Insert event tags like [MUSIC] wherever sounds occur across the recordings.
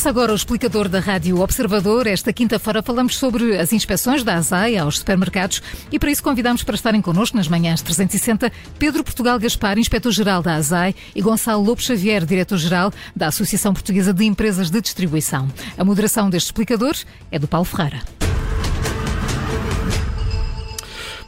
Começa agora o explicador da Rádio Observador. Esta quinta-feira falamos sobre as inspeções da ASAI aos supermercados e para isso convidamos para estarem connosco nas manhãs 360 Pedro Portugal Gaspar, inspetor-geral da ASAI e Gonçalo Lopes Xavier, diretor-geral da Associação Portuguesa de Empresas de Distribuição. A moderação deste explicador é do Paulo Ferreira.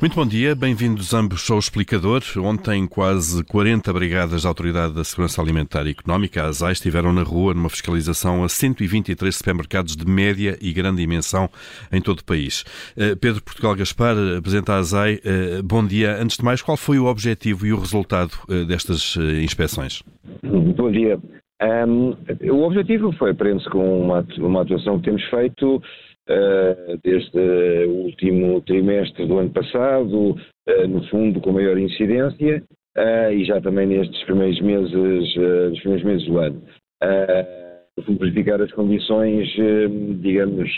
Muito bom dia, bem-vindos ambos ao Explicador. Ontem, quase 40 brigadas da Autoridade da Segurança Alimentar e Económica, a ASAI, estiveram na rua numa fiscalização a 123 supermercados de média e grande dimensão em todo o país. Eh, Pedro Portugal Gaspar apresenta a ASAI. Eh, bom dia. Antes de mais, qual foi o objetivo e o resultado eh, destas inspeções? Bom dia. Um, o objetivo foi, prende-se com uma, uma atuação que temos feito desde o último trimestre do ano passado, uh, no fundo com maior incidência, uh, e já também nestes primeiros meses, nos primeiros meses do ano. Uh, verificar as condições, digamos,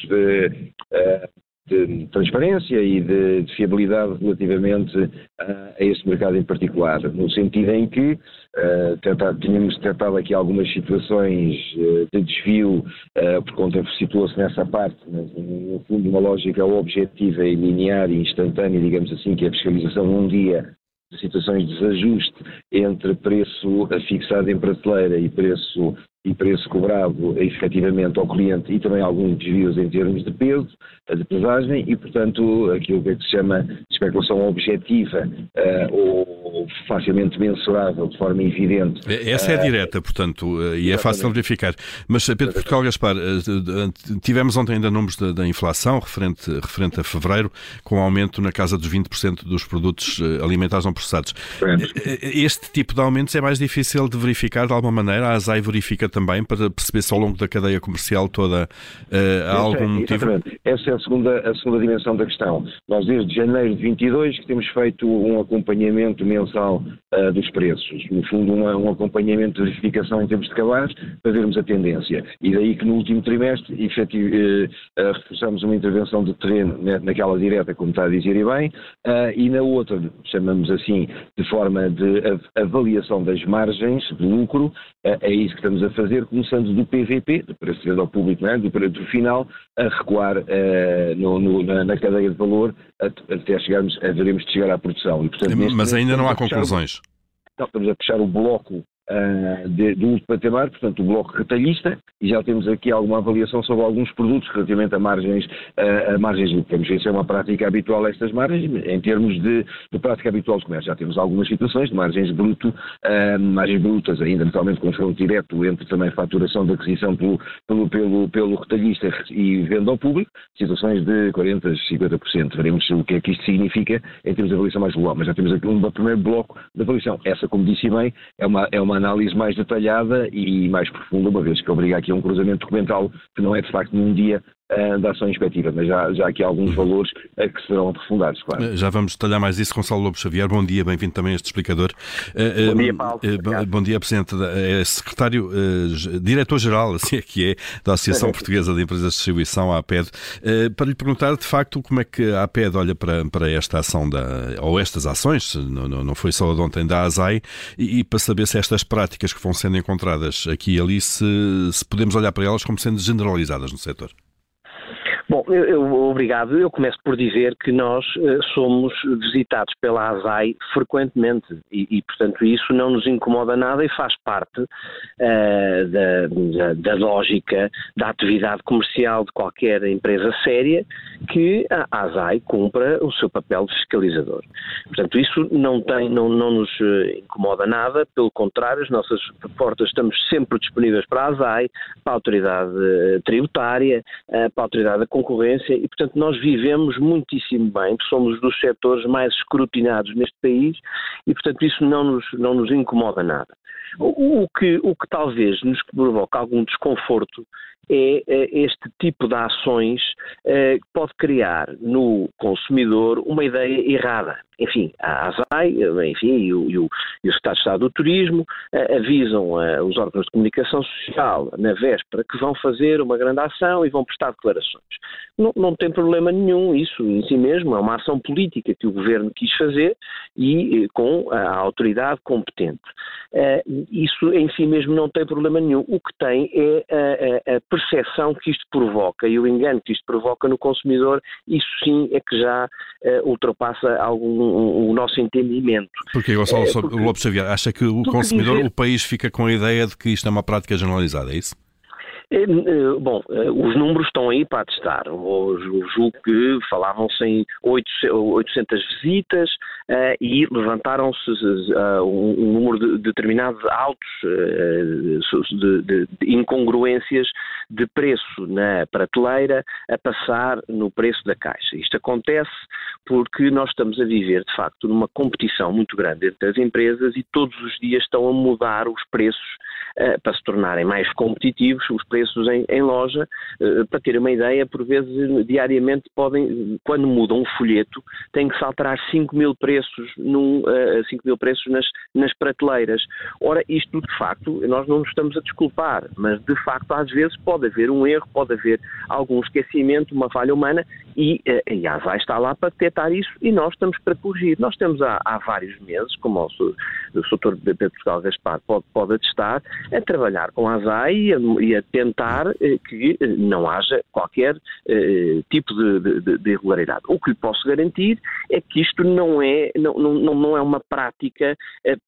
de, transparência e de, de fiabilidade relativamente a, a este mercado em particular, no sentido em que uh, tentar, tínhamos detectado aqui algumas situações uh, de desvio, uh, por conta situou-se nessa parte, no fundo, uma lógica objetiva e linear e instantânea, digamos assim, que é a fiscalização num dia de situações de desajuste entre preço fixado em prateleira e preço e preço cobrado efetivamente ao cliente e também alguns desvios em termos de peso, de pesagem e, portanto, aquilo que, é que se chama especulação objetiva uh, ou facilmente mensurável de forma evidente. Essa é uh, direta, portanto, uh, e é fácil de verificar. Mas, Pedro Portugal Gaspar, tivemos ontem ainda números da, da, inflação referente, referente a fevereiro, com aumento na casa dos 20% dos produtos alimentares não processados. Este tipo de aumentos é mais difícil de verificar de alguma maneira? A ASAI verifica também para perceber se ao longo da cadeia comercial toda uh, há algum é, motivo? Exatamente. Essa é a segunda, a segunda dimensão da questão. Nós desde janeiro de 22 que temos feito um acompanhamento mensal uh, dos preços. No fundo, uma, um acompanhamento de verificação em termos de cabaz para vermos a tendência. E daí que no último trimestre efetiv, uh, reforçamos uma intervenção de terreno né, naquela direta, como está a dizer e bem, e na outra, chamamos assim, de forma de avaliação das margens de lucro, é isso que estamos a fazer fazer, começando do PVP, do preço de venda ao público, é? do preço final, a recuar uh, no, no, na, na, cadeia de valor até chegarmos, veremos de chegar à produção. E, portanto, Mas ainda não há conclusões. não, estamos a fechar o bloco uh, de, do último patamar, portanto o bloco retalhista, e já temos aqui alguma avaliação sobre alguns produtos relativamente a margens, uh, a margens ver se é uma prática habitual estas margens, em termos de, de prática habitual de comércio. Já temos algumas situações de margens bruto, uh, margens brutas ainda, naturalmente confronto direto entre também faturação de aquisição pelo, pelo, pelo, pelo retalhista e venda ao público, situações de 40%, 50%. Veremos o que é que isto significa em termos de avaliação mais global, mas já temos aqui um primeiro bloco de avaliação. Essa, como disse bem, é uma, é uma uma análise mais detalhada e mais profunda, uma vez que obriga aqui a um cruzamento documental que não é de facto num dia da ação inspectiva, mas já, já aqui há alguns uhum. valores uh, que serão aprofundados, claro. Eh, já vamos detalhar mais isso. Gonçalo Lobo Xavier, bom dia, bem-vindo também a este explicador. bom dia, Paulo. bom dia, Presidente, é secretário, diretor-geral, [LAUGHS] assim é que é, da Associação [LAUGHS] Portuguesa de Empresas de Distribuição, a APED, para lhe perguntar, de facto, como é que a APED olha para, para esta ação, da, ou estas ações, não, não foi só a de ontem da ASAI, e, e, para saber se estas práticas que vão sendo encontradas aqui e ali, se, se podemos olhar para elas como sendo generalizadas no setor. Bom, eu, eu, obrigado. Eu começo por dizer que nós uh, somos visitados pela ASAI frequentemente e, e, portanto, isso não nos incomoda nada e faz parte uh, da, da, da, lógica da atividade comercial de qualquer empresa séria que a ASAI cumpra o seu papel de fiscalizador. Portanto, isso não, tem, não, não nos eh, incomoda nada, pelo contrário, as nossas portas estamos sempre disponíveis para a ASAI, para a autoridade tributária, para a autoridade concorrência e, portanto, nós vivemos muitíssimo bem, somos dos setores mais escrutinados neste país e, portanto, isso não nos, não nos incomoda nada. O, o, que, o que talvez nos provoca algum desconforto é, é este tipo de ações eh, que pode criar no consumidor uma ideia errada. Enfim, a ASAI, enfim, e o, e o, e o Estado de Estado do Turismo avisam os órgãos de comunicação social na véspera que vão fazer uma grande ação e vão prestar declarações. Não, não tem problema nenhum isso em si mesmo, é uma ação política que o Governo quis fazer e com a autoridade competente. Isso em si mesmo não tem problema nenhum. O que tem é a, a, percepção que isto provoca e o engano que isto provoca no consumidor, isso sim é que já ultrapassa algum, um, o nosso entendimento. Porque, Gonçalo é, porque, Lopes Xavier, acha que o consumidor, dizer... o país fica com a ideia de que isto é uma prática generalizada, é isso? É, é, bom, é, os números estão aí para atestar. Eu julgo que falavam-se em 800 visitas e levantaram-se um, número de, determinado de altos de, incongruências de preço na prateleira a passar no preço da caixa. Isto acontece porque nós estamos a viver, de facto, numa competição muito grande entre as empresas e todos os dias estão a mudar os preços para se tornarem mais competitivos, os preços em, em loja. Uh, para ter uma ideia, por vezes diariamente podem, quando mudam um folheto, têm que saltar 5 mil preços, num, uh, eh, 5 mil preços nas, nas prateleiras. Ora, isto de facto, nós não nos estamos a desculpar, mas de facto às vezes pode haver um erro, pode haver algum esquecimento, uma falha humana e, uh, e a ASAI está lá para detectar isso e nós estamos para corrigir. Nós temos há, há vários meses, como o, o Sr. Pedro Portugal Gaspar pode, pode atestar, a trabalhar com a ASAI e a, e a tentar eh, que eh, não haja qualquer eh, tipo de, de, de, irregularidade. O que lhe posso garantir é que isto não é, não, não, não é uma prática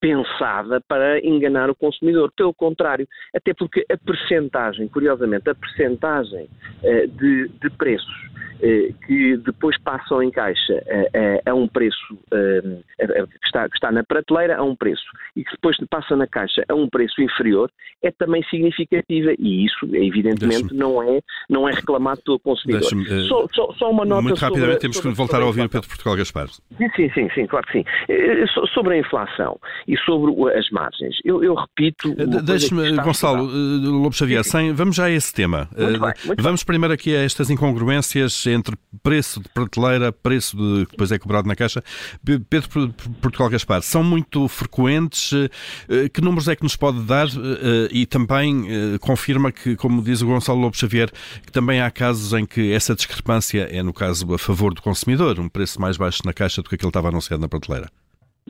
pensada para enganar o consumidor. Pelo contrário, até porque a percentagem, curiosamente, a percentagem de, de preços que depois passam em caixa a, a, a um preço que, está, que está na prateleira a um preço e que depois passa na caixa a um preço inferior é também significativa e isso evidentemente não é, não é reclamado pelo consumidor. Uh, só, só, só, uma nota Muito rapidamente sobre, temos que voltar a ouvir o Pedro Portugal Gaspar. Sim, sim, sim, sim, claro que sim. Eh, sobre a inflação e sobre as margens, eu, eu repito... Deixe-me, Gonçalo, Lobo Xavier, sem, vamos já a esse tema. Muito bem, muito vamos bem. primeiro aqui a estas incongruências entre preço de prateleira, preço de, que depois é cobrado na caixa. Pedro Portugal Gaspar, são muito frequentes? Que números é que nos pode dar? E também confirma que, como diz o Gonçalo Lobo Xavier, que também há casos em que essa discrepância é, no caso, a favor do consumidor, um preço mais baixo na caixa do que aquele que estava anunciado na prateleira.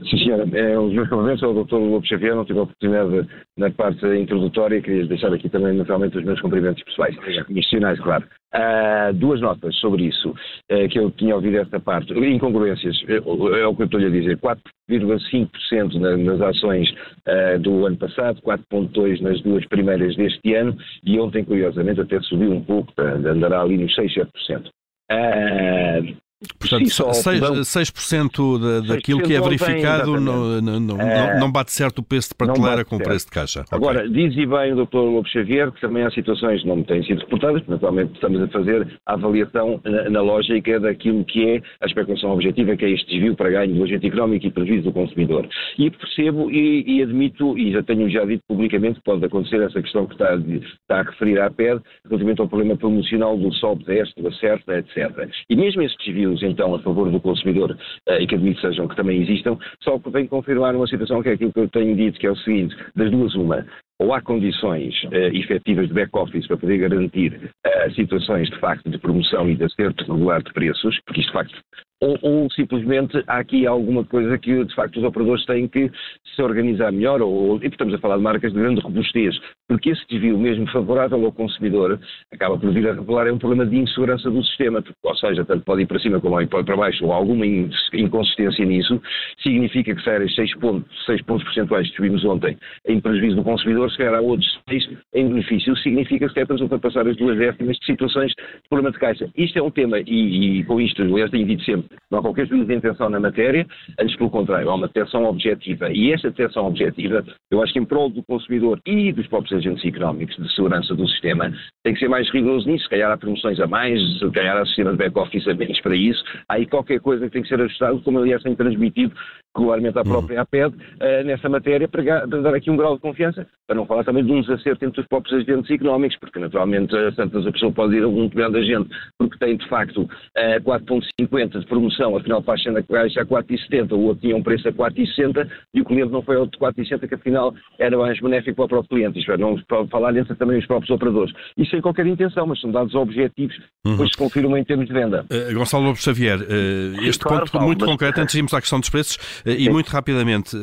Sim, senhora. É, os meus cumprimentos ao Dr. Lobo Xavier. Não tive a oportunidade na parte introdutória. Queria deixar aqui também, naturalmente, os meus cumprimentos pessoais. Institucionais, claro. Uh, duas notas sobre isso, uh, que eu tinha ouvido esta parte. Incongruências, é, é o que eu estou-lhe a dizer. 4,5% na, nas ações uh, do ano passado, 4,2% nas duas primeiras deste ano, e ontem, curiosamente, até subiu um pouco, andará ali nos 6, 7%. Uh, Portanto, Sim, 6%, 6 daquilo que é verificado não, não, não, é... não, bate certo o preço de prateleira com o preço de caixa. Agora, okay. diz e bem o Dr. Lobo Xavier que também há situações que não têm sido reportadas, naturalmente estamos a fazer a avaliação na, na, lógica daquilo que é a especulação objetiva, que é este desvio para ganho do agente económico e prejuízo do consumidor. E percebo e, e, admito, e já tenho já dito publicamente, que pode acontecer essa questão que está, está a referir à PED, relativamente ao problema promocional do SOB, da EST, do ACERTA, etc. E mesmo esse desvio então a favor do consumidor uh, e que admito sejam que também existam, só que vem confirmar uma situação que é aquilo que eu tenho dito, que é o seguinte, das duas uma, ou há condições uh, efetivas de back-office para poder garantir uh, situações de facto de promoção e de acerto regular de preços, porque isto de facto ou, ou, simplesmente há aqui alguma coisa que de facto os operadores têm que se organizar melhor, ou, e estamos a falar de marcas de grande robustez, porque esse desvio mesmo favorável ao consumidor acaba por vir a revelar é um problema de insegurança do sistema, ou seja, tanto pode ir para cima como ir para baixo, ou alguma inconsistência nisso, significa que se eram 6 pontos, 6 pontos percentuais que subimos ontem em prejuízo do consumidor, se calhar há outros 6 em benefício, significa que se é para ultrapassar as duas décimas de situações de problema de caixa. Isto é um tema, e, e com isto, aliás, tenho dito sempre, não há qualquer juízo de intenção na matéria, antes pelo contrário, há uma detecção objetiva. E esta detecção objetiva, eu acho que em prol do consumidor e dos próprios agentes económicos de segurança do sistema, tem que ser mais rigoroso nisso. Se calhar há promoções a mais, se calhar há sistema de back-office a menos para isso. Há aí qualquer coisa que tem que ser ajustado, como aliás tem transmitido regularmente à uhum. própria APED uh, nessa matéria para, para, dar aqui um grau de confiança, para não falar também de um desacerto entre os próprios agentes económicos, porque naturalmente uh, tantas a pessoa pode ir a um grande agente porque tem de facto uh, 4.50 de promoção, afinal faz a caixa a 4,70, o outro tinha um preço a 4,60 e o cliente não foi ao de 4,60 que afinal era mais benéfico para o próprio cliente, isto é, não falar entre também os próprios operadores. Isso sem qualquer intenção, mas são dados objetivos, uhum. depois se confirmam em termos de venda. Uh, Gonçalo Lobo Xavier, uh, este claro, ponto Paulo, muito mas... concreto, antes de irmos à questão dos preços, e muito rapidamente,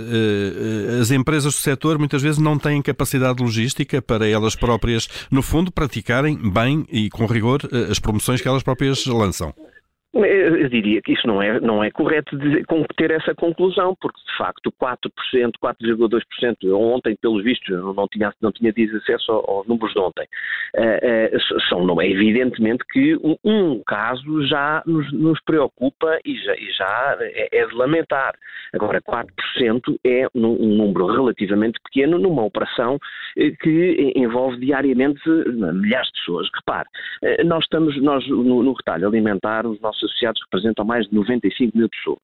as empresas do setor muitas vezes não têm capacidade logística para elas próprias, no fundo, praticarem bem e com rigor as promoções que elas próprias lançam. Eu diria que isso não é, não é correto dizer, ter essa conclusão, porque de facto 4%, 4,2%, ontem, pelos vistos, não tinha, não tinha acesso aos números de ontem, uh, uh, são, não é evidentemente que um, caso já nos, nos, preocupa e já, e já é, é, de lamentar. Agora, 4% é um, um número relativamente pequeno numa operação eh, que envolve diariamente milhares de pessoas. Repare, nós estamos, nós no, no retalho alimentar, os nossos associados representam mais de 95 mil pessoas.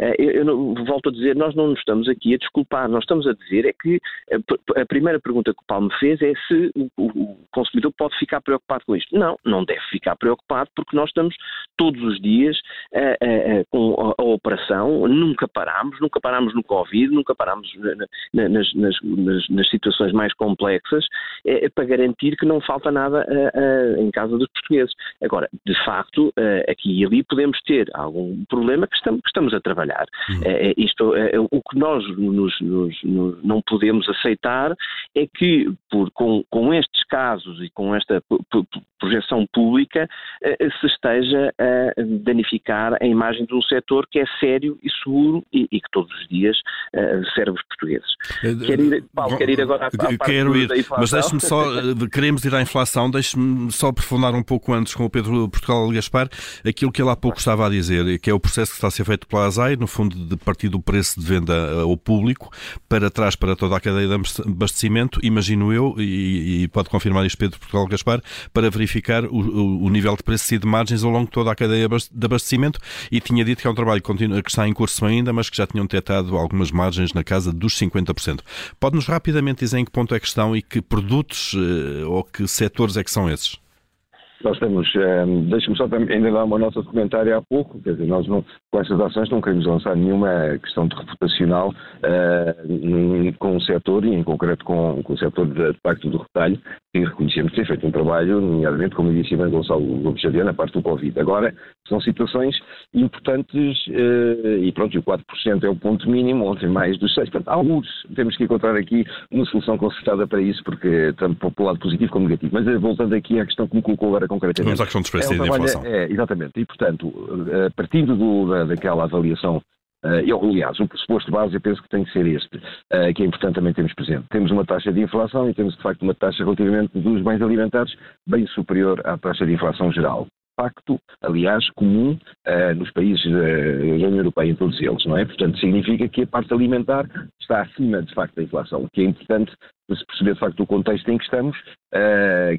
Eh, eu, eu, volto a dizer, nós não nos estamos aqui a desculpar, nós estamos a dizer é que a, a primeira pergunta que o Paulo me fez é se o, o, consumidor pode ficar preocupado com isto. Não, não deve ficar preocupado porque nós estamos todos os dias com a, a, operação, nunca paramos, nunca paramos no Covid, nunca paramos na, nas, nas, nas, nas, situações mais complexas é para garantir que não falta nada em casa dos portugueses. Agora, de facto, aqui e ali podemos ter algum problema que estamos, que estamos a trabalhar. Uhum. É, isto, é, o que nós nos, nos, nos, não podemos aceitar é que, por, com, com estes casos e com esta projeção pública, eh, se esteja a danificar a imagem de um setor que é sério e seguro e, e que todos os dias serve os portugueses. Quer ir, Paulo, quer ir agora à, à Quero ir, mas deixe-me só, [LAUGHS] queremos ir à inflação, deixe-me só aprofundar um pouco antes com o Pedro Portugal Gaspar aquilo que ele há pouco estava a dizer, que é o processo que está a ser feito pela ASAI, no fundo de partir do preço de venda ao público para trás para toda a cadeia de abastecimento, imagino eu, e, e pode confirmar isto Pedro Portugal Gaspar, para verificar o, o, o, nível de preços e de margens ao longo de toda a cadeia de abastecimento e tinha dito que é um trabalho que está em curso ainda, mas que já tinham detectado algumas margens na casa dos 50%. Pode-nos rapidamente dizer em que ponto é que estão e que produtos eh, ou que setores é que são esses? Nós temos, um, ehm, deixe-me só ainda dar uma nota de comentário há pouco, quer dizer, nós não, com estas ações não queremos lançar nenhuma questão de reputacional uh, com o setor e em concreto com, com o setor de, de pacto do retalho, que reconhecemos ter feito um trabalho, nomeadamente, como disse bem Gonçalo Xavier, na parte do Covid. Agora, são situações importantes uh, e pronto, e o 4% é o ponto mínimo, ontem mais dos 6%. Portanto, alguns temos que encontrar aqui uma solução concertada para isso, porque tanto para o lado positivo como negativo. Mas uh, voltando aqui à questão que me colocou agora concretamente. Vamos à questão dos preços é um e da inflação. É, exatamente. E, portanto, partindo do, da, daquela avaliação Uh, eu, aliás, o pressuposto base eu penso que tem que ser este, uh, que é importante também termos presente. Temos uma taxa de inflação e temos, de facto, uma taxa relativamente dos bens alimentares bem superior à taxa de inflação geral. Facto, aliás, comum uh, nos países da União Europeia, em todos eles, não é? Portanto, significa que a parte alimentar está acima, de facto, da inflação, o que é importante se perceber, de facto, o contexto em que estamos,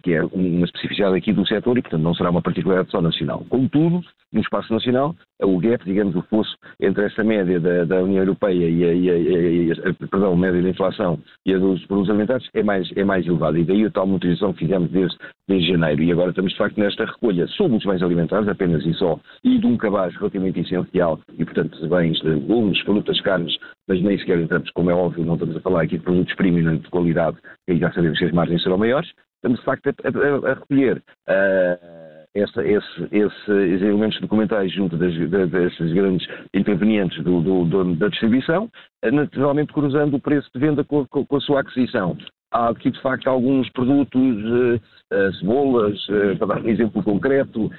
que é uma especificidade aqui do setor e, portanto, não será uma particularidade só nacional. Contudo, no espaço nacional, o gap, digamos, o fosso entre essa média da, da União Europeia e a, e, a, e a, perdão, a média da inflação e a dos produtos alimentares é mais, é mais elevada. E daí a tal motorização que fizemos desde, desde janeiro. E agora estamos, de facto, nesta recolha sobre os bens alimentares, apenas e só, e de um cabaz relativamente essencial, e, portanto, de bens de legumes, frutas, carnes, mas nem sequer entramos, como é óbvio, não estamos a falar aqui de produtos premium de qualidade, que aí já sabemos que as margens serão maiores, estamos, de facto, a, a, a recolher. Uh, essa, esse, esses elementos documentais junto das, desses grandes intervenientes do, do, do, da distribuição, eh, naturalmente cruzando o preço de venda com, com, com a sua aquisição. Há aqui, de facto, alguns produtos, uh, uh, cebolas, uh, para dar um exemplo concreto,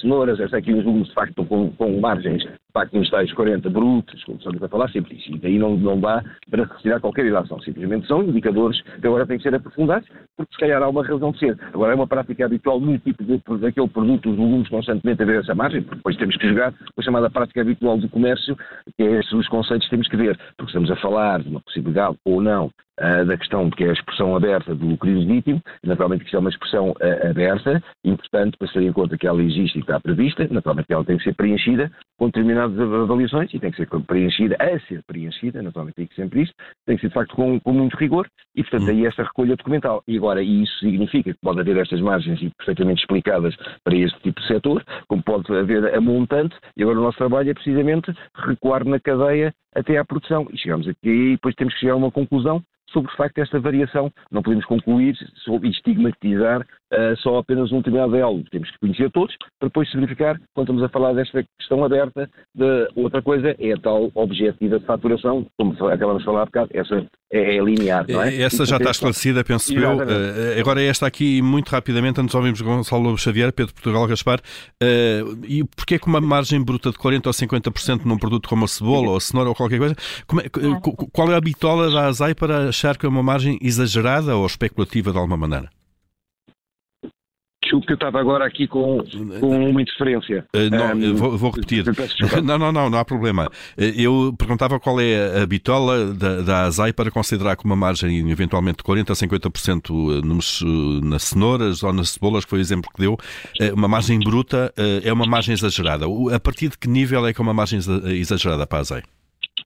cenouras, esta aqui os legumes, de facto, com, com margens facto nos tais 40 brutos, como estamos a falar, sempre isso. E daí não, não dá para retirar qualquer ilação. Simplesmente são indicadores que agora têm que ser aprofundados, porque se calhar há uma razão de ser. Agora é uma prática habitual num tipo de, daquele produto, os legumes constantemente a ver essa margem, porque depois temos que jogar com a chamada prática habitual do comércio, que é esses os conceitos que temos que ver. Porque estamos a falar de uma possibilidade ou não uh, da questão de que é a expressão aberta do lucro legítimo, naturalmente que isto é uma expressão uh, aberta, importante para se em conta que ela existe e está prevista, naturalmente que ela tem que ser preenchida com determinadas avaliações e tem que ser preenchida, a ser preenchida, naturalmente tem que sempre isto, tem que ser de facto com, com muito rigor e, portanto, aí esta recolha documental. E agora, isso significa que pode haver estas margens e perfeitamente explicadas para este tipo de setor, como pode haver a montante, e agora o nosso trabalho é precisamente recuar na cadeia até à produção. E chegamos aqui e depois temos que chegar a uma conclusão sobre de facto esta variação. Não podemos concluir e estigmatizar uh, só apenas um determinado diálogo. Temos que conhecer todos para depois verificar, quando estamos a falar desta questão aberta, de outra coisa é a tal objetiva de faturação, como acabamos de falar há bocado, essa é, é linear, não é? Essa já está esclarecida, penso eu. Uh, agora esta aqui, muito rapidamente, antes ouvimos Gonçalo Lobo Xavier, Pedro Portugal Gaspar, uh, e porquê que uma margem bruta de 40% ou 50% num produto como a cebola ou a cenoura ou qualquer coisa, é, qual é a bitola da Azai para achar que é uma margem exagerada ou especulativa de alguma maneira? Desculpe que eu estava agora aqui com, com uma interferência. Uh, não, um, vou, vou, repetir. [LAUGHS] Não, não, não, não há problema. Eh, eu perguntava qual é a bitola da, da ASAI para considerar que uma margem eventualmente de 40% a 50% nos, nas cenouras ou nas cebolas, que foi o exemplo que deu, uma margem bruta é uma margem exagerada. A partir de que nível é que é uma margem exagerada para a ASAI?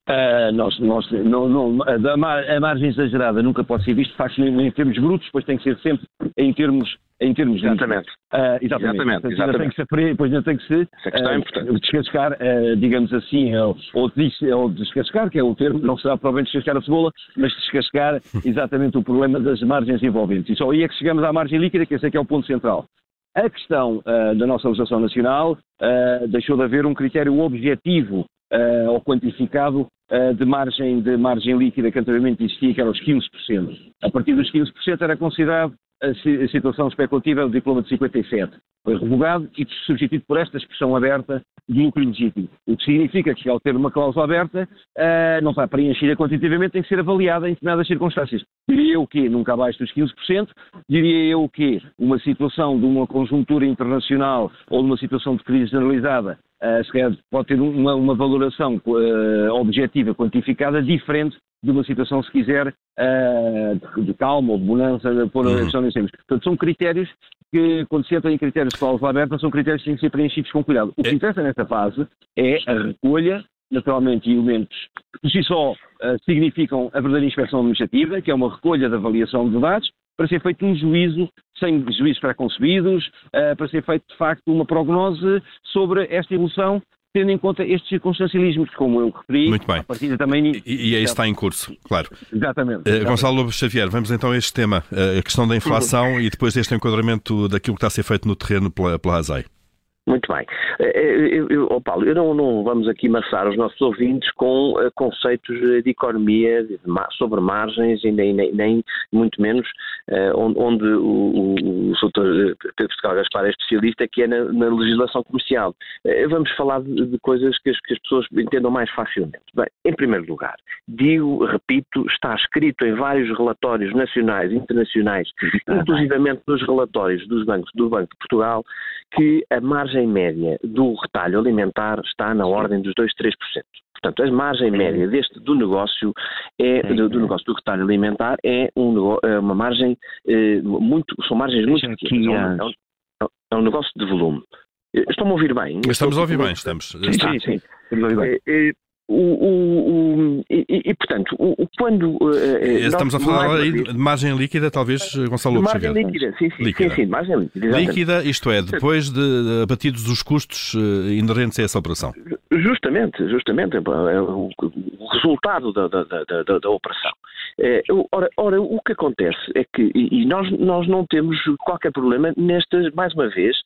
Uh, nós, nós, não, não, a, margem exagerada nunca pode ser vista, faz em, termos brutos, depois tem que ser sempre em termos em termos exatamente. Uh, exatamente. Exatamente, exatamente. Tem que se, depois ainda tem que se uh, descascar, uh, digamos assim, ou, ou, ou descascar, que é o termo, não será provavelmente descascar a cebola, mas descascar [LAUGHS] exatamente o problema das margens envolventes. E só aí é que chegamos à margem líquida, que esse é que é o ponto central. A questão da nossa legislação nacional deixou de haver um critério objetivo uh, ou quantificado uh, de, margem, de margem líquida que anteriormente existia, que era os 15%. A partir dos 15% era considerado a, a situação especulativa do diploma de 57. Foi revogado e substituído por esta expressão aberta de lucro legítimo. O que significa que, ao ter uma cláusula aberta, uh, não está preenchida quantitativamente, tem que ser avaliada em determinadas circunstâncias. Diria eu que nunca abaixo dos 15%, diria eu que uma situação de uma conjuntura internacional ou de uma situação de crise generalizada uh, se calhar pode ter uma, uma valoração uh, objetiva, quantificada, diferente de uma situação, se quiser, uh, de calma ou de bonança, por uhum. questão Portanto, são critérios que, quando se entra em critérios de cláusula aberta, são critérios que têm que ser preenchidos com cuidado. O que é. interessa nesta fase é a recolha, naturalmente, de elementos que por si só significam a verdadeira inspeção administrativa, que é uma recolha de avaliação de dados, para ser feito um juízo, sem juízos preconcebidos, uh, para ser feito, de facto, uma prognose sobre esta evolução tendo em conta estes circunstancialismos, como eu referi. Muito bem. A partir também... E, e aí está em curso, claro. Exatamente. Uh, Gonçalo Lobo Xavier, vamos então a este tema, uh, a questão da inflação e depois deste enquadramento daquilo que está a ser feito no terreno pela, pela ASAI. Muito bem. Eh, eh, eu, eu, oh Paulo, eu não, não, vamos aqui maçar os nossos ouvintes com uh, conceitos de economia de, sobre margens e nem, nem, nem muito menos uh, onde, onde, o, o, o Dr. Pedro Portugal Gaspar é especialista, que é na, na legislação comercial. Uh, vamos falar de, de coisas que as, que as, pessoas entendam mais facilmente. Bem, em primeiro lugar, digo, repito, está escrito em vários relatórios nacionais e internacionais, inclusivamente nos relatórios dos bancos, do Banco de Portugal, que a margem média do retalho alimentar está na ordem dos 2, 3%. Portanto, a margem média deste do negócio é do, do negócio do retalho alimentar é, um, é uma margem eh, muito são margens muito pequenas. É, um, é um negócio de volume. Estão-me a ouvir bem? Estamos a ouvir bem, estamos. Sim, sim, sim. O, o, o, e, e, portanto, quando. Uh, Estamos a falar aí de margem líquida, talvez, Gonçalo Lopes Margem líquida, sim, sim, líquida. sim, sim, margem líquida. Exatamente. Líquida, isto é, depois de abatidos os custos inerentes a essa operação. Justamente, justamente, é o, resultado da, da, da, da operação. É, ora, ora, o que acontece é que, e nós, nós não temos qualquer problema nestas, mais uma vez,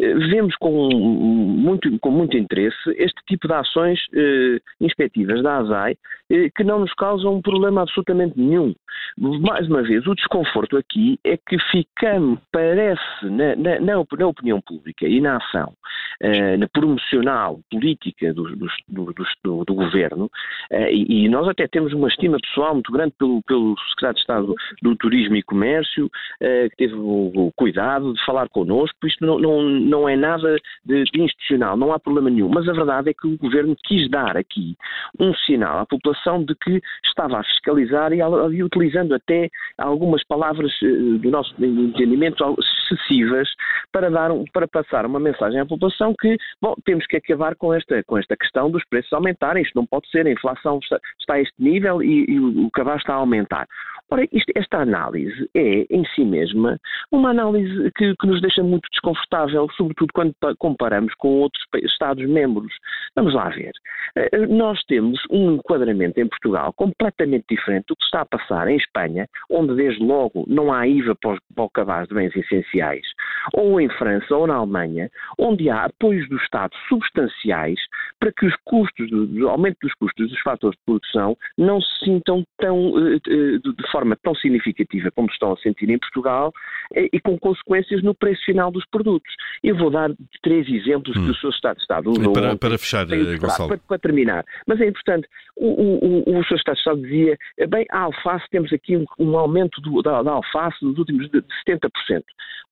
vemos com muito, com muito interesse este tipo de ações eh, inspectivas da ASAI eh, que não nos causam um problema absolutamente nenhum. Mais uma vez, o desconforto aqui é que ficamos, parece, na, na, na opinião pública e na ação, eh, na promocional política do, do, do, do governo, eh, e, e, nós até temos uma estima pessoal muito grande pelo, pelo Secretário de Estado do Turismo e Comércio, eh, que teve o, o, cuidado de falar connosco, isto não, não não é nada de, de institucional, não há problema nenhum. Mas a verdade é que o Governo quis dar aqui um sinal à população de que estava a fiscalizar e, e utilizando até algumas palavras uh, do nosso entendimento excessivas para, dar um, para passar uma mensagem à população que, bom, temos que acabar com esta, com esta questão dos preços aumentarem, isto não pode ser, a inflação está, está a este nível e, e o, o cabaz está a aumentar. Ora, isto, esta análise é, em si mesma, uma análise que, que, nos deixa muito desconfortável, sobretudo quando comparamos com outros Estados-membros. Vamos lá ver. Eh, nós temos um enquadramento em Portugal completamente diferente do que está a passar em Espanha, onde desde logo não há IVA para o cabaz de bens essenciais, ou em França ou na Alemanha, onde há apoios do Estado substanciais para que os custos, o aumento dos custos dos fatores de produção não se sintam tão, eh, eh, de forma tão significativa como estão a sentir em Portugal eh, e com consequências no preço final dos produtos. Eu vou dar três exemplos hum. que o Sr. Estado de Estado usou. Para, para fechar, Gonçalo. Para, para, terminar. Mas é importante, o, o, o, Sr. Estado de Estado dizia, bem, a alface, temos aqui um, um aumento do, da, da, alface dos últimos de 70%.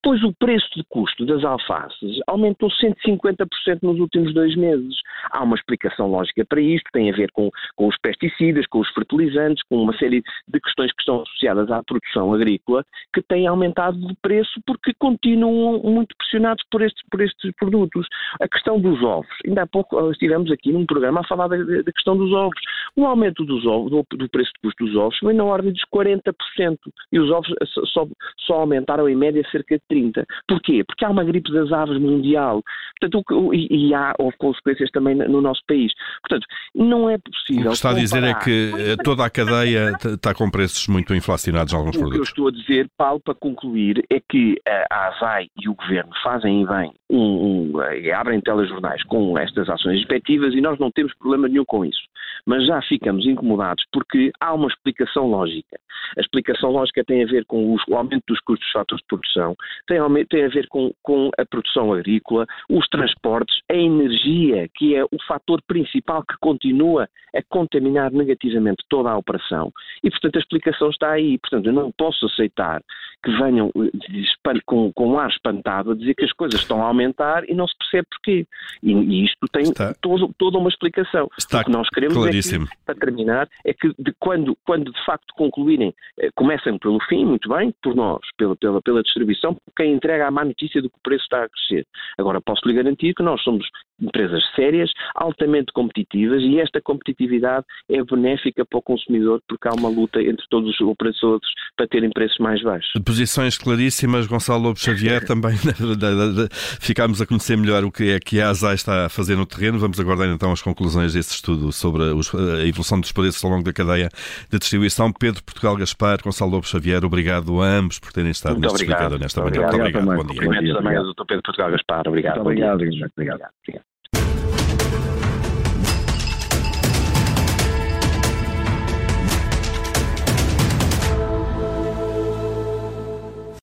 Pois o preço de custo das alfaces aumentou 150% nos últimos dois meses. Há uma explicação lógica para isto, tem a ver com, com os pesticidas, com os fertilizantes, com uma série de questões que estão associadas à produção agrícola que têm aumentado de preço porque continuam muito pressionados por estes, por estes produtos. A questão dos ovos. Ainda há pouco estivemos aqui num programa a falar da, da questão dos ovos. O aumento dos ovos, do, do, preço de custo dos ovos foi na ordem dos 40% e os ovos só, só aumentaram em média cerca de 30%. Porquê? Porque há uma gripe das aves mundial Portanto, e, e há houve consequências também no nosso país. Portanto, não é possível. O que está a dizer é que eh, toda a cadeia está com preços muito inflacionados em alguns o produtos. O que eu estou a dizer, Paulo, para concluir, é que a ASAI e o Governo fazem bem, um, um, eh, abrem telejornais com estas ações respectivas e nós não temos problema nenhum com isso. Mas já ficamos incomodados porque há uma explicação lógica. A explicação lógica tem a ver com o aumento dos custos dos fatores de produção, tem, tem a ver com, com a produção agrícola, os transportes, a energia, que é o fator principal que continua a contaminar negativamente toda a operação. E, portanto, a explicação está aí. Portanto, eu não posso aceitar que venham eh, com, com um ar espantado a dizer que as coisas estão a aumentar e não se percebe porquê. E, e isto tem está, todo, toda uma explicação. Está o que nós queremos é que, para terminar, é que de quando, quando de facto concluírem, eh, comecem pelo fim, muito bem, por nós, pela, pela, pela distribuição, quem entrega a má notícia do que o preço está a crescer. Agora, posso lhe garantir que nós somos empresas sérias, altamente competitivas e esta competitividade é benéfica para o consumidor porque há uma luta entre todos os operadores para terem preços mais baixos. Posições claríssimas, Gonçalo Lobo Xavier, [LAUGHS] também [LAUGHS] ficámos a conhecer melhor o que é que a ASAI está a fazer no terreno. Vamos aguardar então as conclusões desse estudo sobre a evolução dos preços ao longo da cadeia de distribuição. Pedro Portugal Gaspar, Gonçalo Lobo Xavier, obrigado a ambos por terem estado neste explicador nesta manhã. Muito obrigado. Bom dia. Também ao Dr. Pedro Portugal Gaspar. Obrigado. Muito obrigado. obrigado. obrigado.